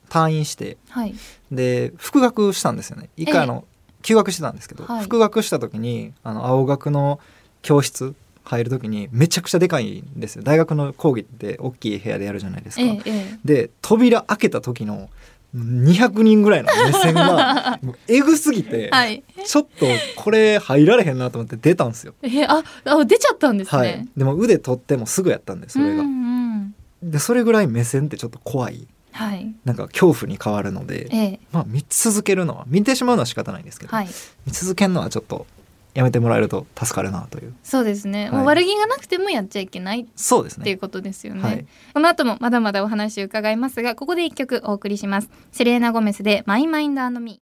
退院して、はい、で復学したんですよね。以下の休学してたんですけど、はい、復学した時にあの青学の教室入る時にめちゃくちゃでかいんですよ大学の講義って大きい部屋でやるじゃないですか。ええ、で扉開けた時の200人ぐらいの目線が [laughs] えぐすぎて、はい、ちょっとこれ入られへんなと思って出たんですよ。えああ出ちゃったんですね、はい、でも腕取ってもすぐやったんでそれが。うんうん、でそれぐらい目線ってちょっと怖い。はい、なんか恐怖に変わるので、ええ、まあ見続けるのは見てしまうのは仕方ないんですけど、はい、見続けるのはちょっとやめてもらえると助かるなという。そうですね、はい、もう悪気がなくてもやっちゃいけないそうですね。っていうことですよね、はい、この後もまだまだお話伺いますがここで一曲お送りします。セレーナ・ゴメスでマイマインダーのミ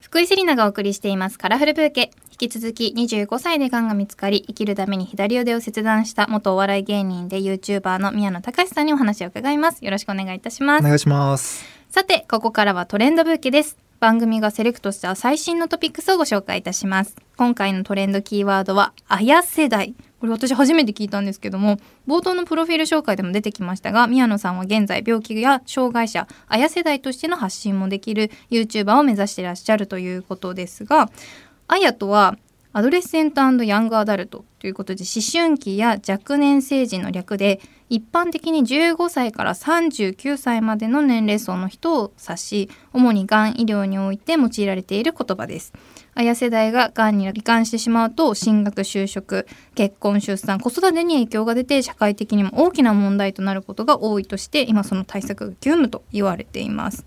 福井セリナがお送りしていますカラフルブーケ。引き続き25歳で癌が見つかり生きるために左腕を切断した元お笑い芸人で YouTuber の宮野隆さんにお話を伺います。よろしくお願いいたします。お願いします。さてここからはトレンドブーケです。番組がセレクトした最新のトピックスをご紹介いたします。今回のトレンドキーワードはあや世代これ私初めて聞いたんですけども冒頭のプロフィール紹介でも出てきましたが宮野さんは現在病気や障害者綾世代としての発信もできる YouTuber を目指してらっしゃるということですが綾とはアドレッセントヤングアダルトということで思春期や若年成人の略で一般的に15歳から39歳までの年齢層の人を指し主にがん医療において用いられている言葉です。綾世代ががんに罹患してしまうと進学就職結婚出産子育てに影響が出て社会的にも大きな問題となることが多いとして今その対策が急務と言われています。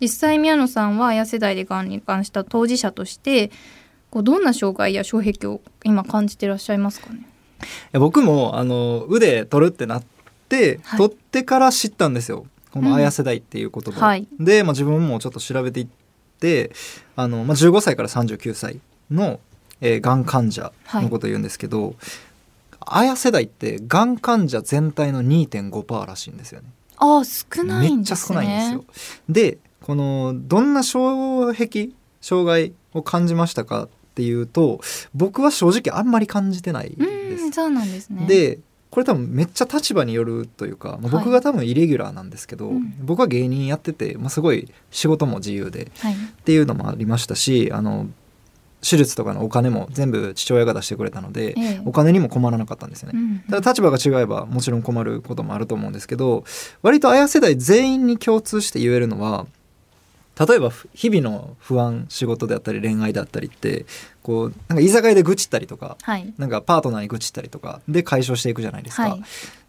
実際宮野さんは綾世代でがんに罹患した当事者としてこうどんな障害や障壁を今感じていらっしゃいますかね？僕もあの腕取るってなって、はい、取ってから知ったんですよ。この「綾世代」っていう言葉、うんはい、で、まあ、自分もちょっと調べていってあの、まあ、15歳から39歳の、えー、がん患者のことを言うんですけど、はい、綾世代ってがん患者全体の2.5%らしいんですよね。あ少ないんです、ね、めっちゃ少ないんですよ。でこのどんな障壁障害を感じましたかっていうと僕は正直あんまり感じてないです。そうなんですね。でこれ多分めっちゃ立場によるというか、まあ、僕が多分イレギュラーなんですけど、はい、僕は芸人やってて、まあ、すごい仕事も自由で、はい、っていうのもありましたしあの手術とかのお金も全部父親が出してくれたので、ええ、お金にも困らなかったんですよね、うん、ただ立場が違えばもちろん困ることもあると思うんですけど割と綾世代全員に共通して言えるのは例えば日々の不安仕事であったり恋愛だったりってこうなんか居酒屋で愚痴ったりとか、はい、なんかパートナーに愚痴ったりとかで解消していくじゃないですか。はい、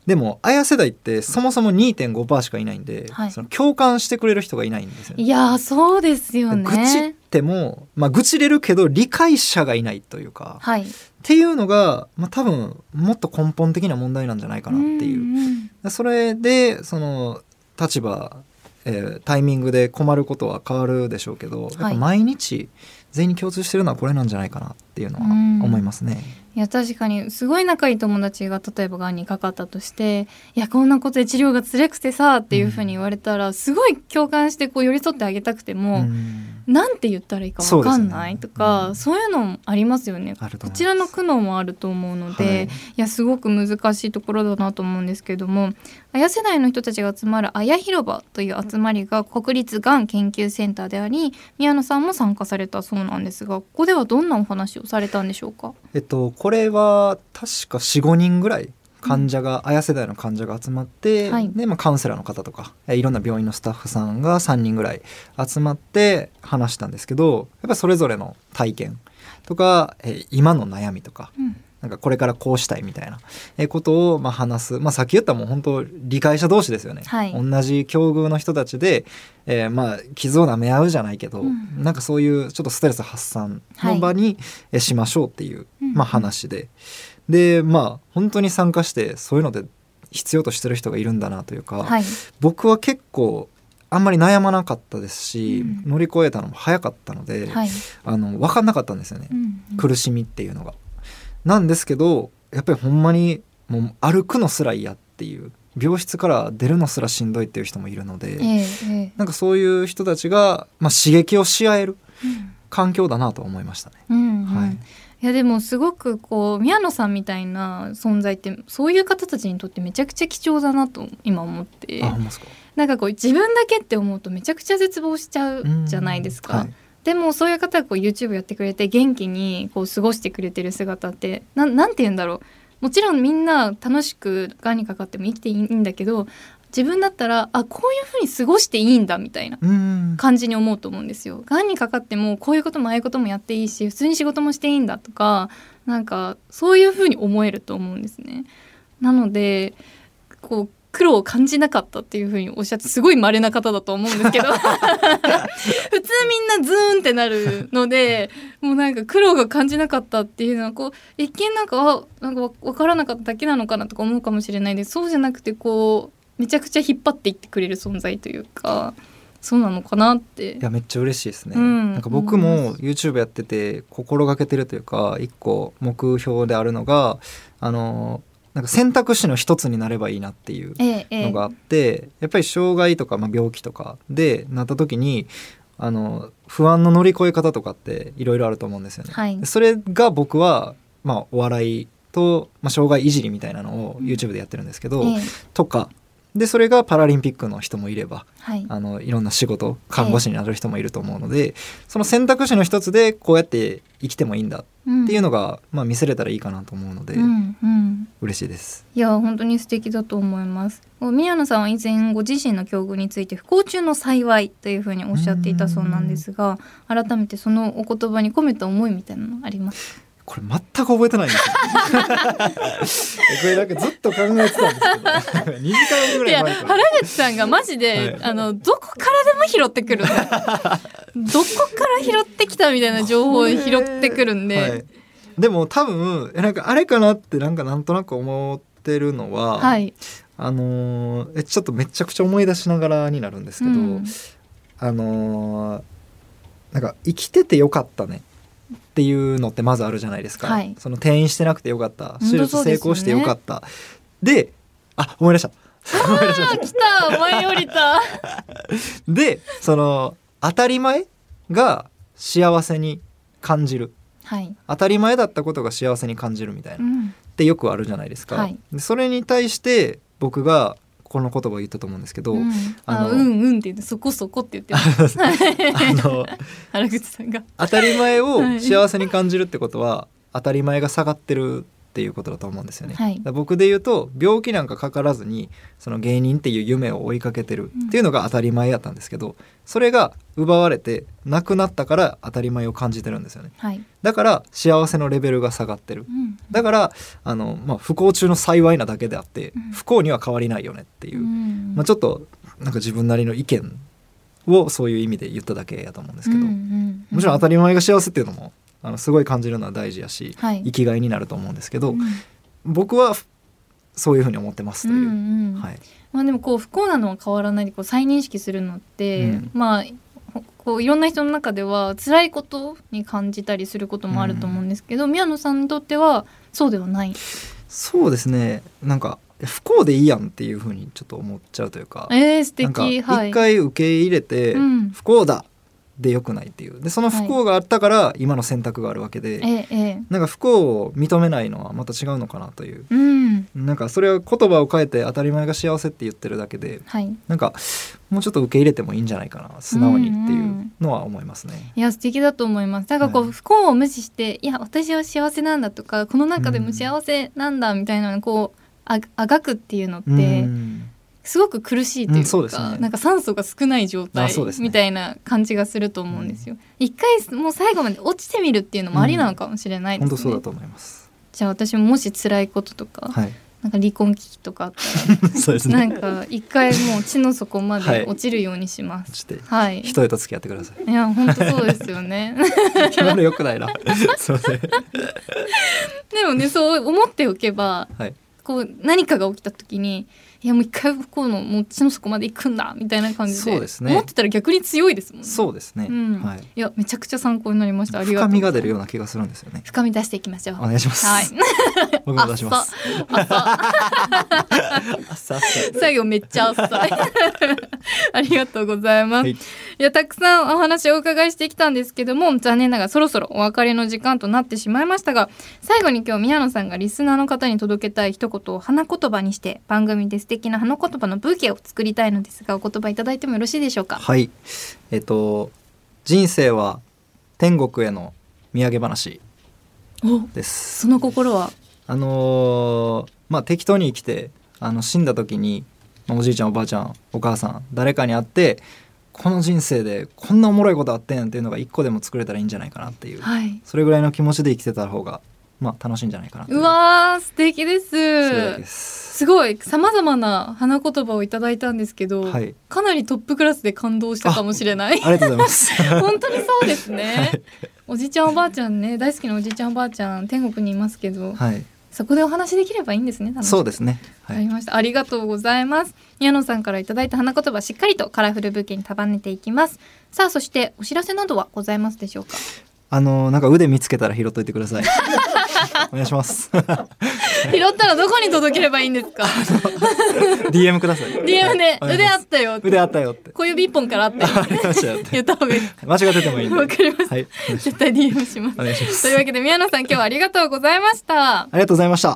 でも綾世代ってそもそも2.5%しかいないんで、はい、その共感してくれる人がいないんですよ、ね、いやそうですよね。愚痴っても、まあ、愚痴れるけど理解者がいないというか、はい、っていうのが、まあ、多分もっと根本的な問題なんじゃないかなっていう。うんうん、それでその立場えー、タイミングで困ることは変わるでしょうけど、やっぱ毎日全員に共通してるのはこれなんじゃないかなっていうのは思いますね。いや確かにすごい仲いい友達が例えばがんにかかったとして「いやこんなことで治療がつらくてさ」っていうふうに言われたら、すごい共感してこう寄り添ってあげたくても、うん。なんて言ったらいいか分かんない、とか、そういうのもありますよね。こちらの苦悩もあると思うので、はい、いやすごく難しいところだなと思うんですけれども綾世代の人たちが集まる綾広場という集まりが国立がん研究センターであり宮野さんも参加されたそうなんですがここではどんなお話をされたんでしょうか？えっとこれは確か45人ぐらい患者が、綾世代の患者が集まって、はい、でまあ、カウンセラーの方とかいろんな病院のスタッフさんが3人ぐらい集まって話したんですけどやっぱそれぞれの体験とか、え今の悩みとか、うん、なんかこれからこうしたいみたいな。ことをまあ話す、まあ、さっき言ったもう本当理解者同士ですよね、はい、同じ境遇の人たちで、えー、まあ傷を舐め合うじゃないけど、うん、なんかそういうちょっとストレス発散の場にしましょうっていう、はい、まあ、話で。でまあ本当に参加してそういうので必要としてる人がいるんだなというか、はい、僕は結構あんまり悩まなかったですし、うん、乗り越えたのも早かったので、はい、あの分かんなかったんですよね、うん。うん、苦しみっていうのが。なんですけどやっぱりほんまにもう歩くのすら嫌っていう病室から出るのすらしんどいっていう人もいるので、えー、なんかそういう人たちが、まあ、刺激をし合える環境だなと思いましたね。うんうん、はい。いやでもすごくこう宮野さんみたいな存在ってそういう方たちにとってめちゃくちゃ貴重だなと今思って。なんかこう自分だけって思うとめちゃくちゃ絶望しちゃうじゃないですか。うんうんはい、でもそういう方がこう YouTube やってくれて元気にこう過ごしてくれてる姿ってななんて言うんだろうもちろんみんな楽しくがんにかかっても生きていいんだけど自分だったらあこういうふうに過ごしていいんだみたいな感じに思うと思うんですよ。がんにかかってもこういうこともああいうこともやっていいし普通に仕事もしていいんだとかなんかそういうふうに思えると思うんですね。なのでこう苦労を感じなかったっていうふうにおっしゃってすごい稀な方だと思うんですけど。[laughs] 普通みんなズーンってなるのでもうなんか苦労が感じなかったっていうのはこう一見なんかあなんか分からなかっただけなのかなとか思うかもしれないです。そうじゃなくてこうめちゃくちゃ引っ張っていってくれる存在というか。そうなのかなって。いやめっちゃ嬉しいですね、うん、なんか僕も YouTube やってて心がけてるというか一個目標であるのがあのなんか選択肢の一つになればいいなっていうのがあって、ええ、やっぱり障害とか、まあ、病気とかでなった時にあの不安の乗り越え方とかっていろいろあると思うんですよね。はい、それが僕は、まあ、お笑いと、まあ、障害いじりみたいなのを YouTube でやってるんですけど、うんえ、とかでそれがパラリンピックの人もいれば、はい、あのいろんな仕事看護師になる人もいると思うので、えその選択肢の一つでこうやって生きてもいいんだっていうのが、うん、まあ、見せれたらいいかなと思うので、うんうん、嬉しいです。いや本当に素敵だと思います。宮野さんは以前ご自身の境遇について不幸中の幸いというふうにおっしゃっていたそうなんですが改めてそのお言葉に込めた思いみたいなのありますこれ全く覚えてないんですよ。[laughs] これなんかずっと考えてたんですけど。2時間ぐらい前原口さんがマジで、はい、あのどこからでも拾ってくる [laughs] どこから拾ってきたみたいな情報を拾ってくるんで、はい、でも多分なんかあれかなってなんかなんとなく思ってるのは、はい、あのえちょっとめちゃくちゃ思い出しながらになるんですけど、うん、あのなんか生きててよかったねっていうのってまずあるじゃないですか、はい、その転院してなくてよかった。手術成功してよかった。で、ね、あ思い出した。思い出した。来た。舞い降りた。[laughs] でその当たり前が幸せに感じる、はい、当たり前だったことが幸せに感じるみたいな、うん、ってよくあるじゃないですか、はい、でそれに対して僕がこの言葉を言ったと思うんですけど、うん、あのうんうんって言ってそこそこって言ってます [laughs] あの原口さんが。当たり前を幸せに感じるってことは、当たり前が下がってるっていうことだと思うんですよね、はい、僕で言うと病気なんかかからずにその芸人っていう夢を追いかけてるっていうのが当たり前やったんですけど、それが奪われてなくなったから当たり前を感じてるんですよね、はい、だから幸せのレベルが下がってる、うん、だからあの、まあ、不幸中の幸いなだけであって、うん、不幸には変わりないよねっていう、うん、まあ、ちょっとなんか自分なりの意見をそういう意味で言っただけやと思うんですけど、うんうんうん、もちろん当たり前が幸せっていうのもあのすごい感じるのは大事やし、はい、生きがいになると思うんですけど、うん、僕はそういうふうに思ってますという。うんうん、はい、まあ、でもこう不幸なのは変わらないでこう再認識するのって、うん、まあこういろんな人の中では辛いことに感じたりすることもあると思うんですけど、宮野さんにとってはそうではない。そうですね。なんか不幸でいいやんっていうふうにちょっと思っちゃうというか、えー、素敵。一回受け入れて、不幸だでよくないっていう。でその不幸があったから今の選択があるわけで、はい、なんか不幸を認めないのはまた違うのかなという、うん、なんかそれは言葉を変えて当たり前が幸せって言ってるだけで、はい、なんかもうちょっと受け入れてもいいんじゃないかな素直にっていうのは思いますね。うんうん、いや素敵だと思います。だからこう、はい、不幸を無視していや私は幸せなんだとかこの中でも幸せなんだみたいなのをこうああがくっていうのって。うんすごく苦しいというか、うんね、なんか酸素が少ない状態みたいな感じがすると思うんですよ。一、回もう最後まで落ちてみるっていうのもありなのかもしれないですね。本当そうだと思います。じゃあ私ももし辛いこととか、はい、なんか離婚危機とかあったら [laughs] そうです、ね、なんか一回もう地の底まで落ちるようにします。はい。はい、人へと付き合ってください。いや本当そうですよね。[laughs] 今の良くないな。すみません。でもねそう思っておけば、はい、こう何かが起きた時に。いやもう一回こうのもうちの底まで行くんだみたいな感じで。そうです、ね、思ってたら逆に強いですもんね。そうですね、うん、はい、いやめちゃくちゃ参考になりました。ありがとう深みが出るような気がするんですよね。深み出していきましょう。お願いします。はい。[laughs] 僕も出します。最後めっちゃ浅いありがとうございます、はい、いやたくさんお話をお伺いしてきたんですけども残念ながらそろそろお別れの時間となってしまいましたが最後に今日宮野さんがリスナーの方に届けたい一言を花言葉にして番組で素敵な花言葉のブーケを作りたいのですがお言葉いただいてもよろしいでしょうか？はい。えっと人生は天国への土産話です。その心は？あのー、まあ適当に生きてあの死んだ時におじいちゃんおばあちゃんお母さん誰かに会ってこの人生でこんなおもろいことあってんっていうのが一個でも作れたらいいんじゃないかなっていう、はい、それぐらいの気持ちで生きてた方がまあ楽しいんじゃないかなう。わ素敵です。す。ごい。さまざまな花言葉をいただいたんですけど、はい、かなりトップクラスで感動したかもしれない。ありがとうございます。[laughs] 本当にそうですね、[laughs] はい、おじいちゃんおばあちゃんね。大好きなおじいちゃんおばあちゃん天国にいますけど、はい、そこでお話できればいいんですね。そうですね。はい、ありました。ありがとうございます。宮野さんからいただいた花言葉しっかりとカラフルブーケに束ねていきます。さあそしてお知らせなどはございますでしょうか？あのなんか腕見つけたら拾っといてください。[laughs] お願いします。[laughs] 拾ったらどこに届ければいいんですか？DM ください。DM で腕あったよ。腕あったよって。小指一本からあったよ。[laughs] 言った方がいい。間違っててもいい。わかります。はい、絶対 DM します。というわけで宮野さん今日はありがとうございました。ありがとうございました。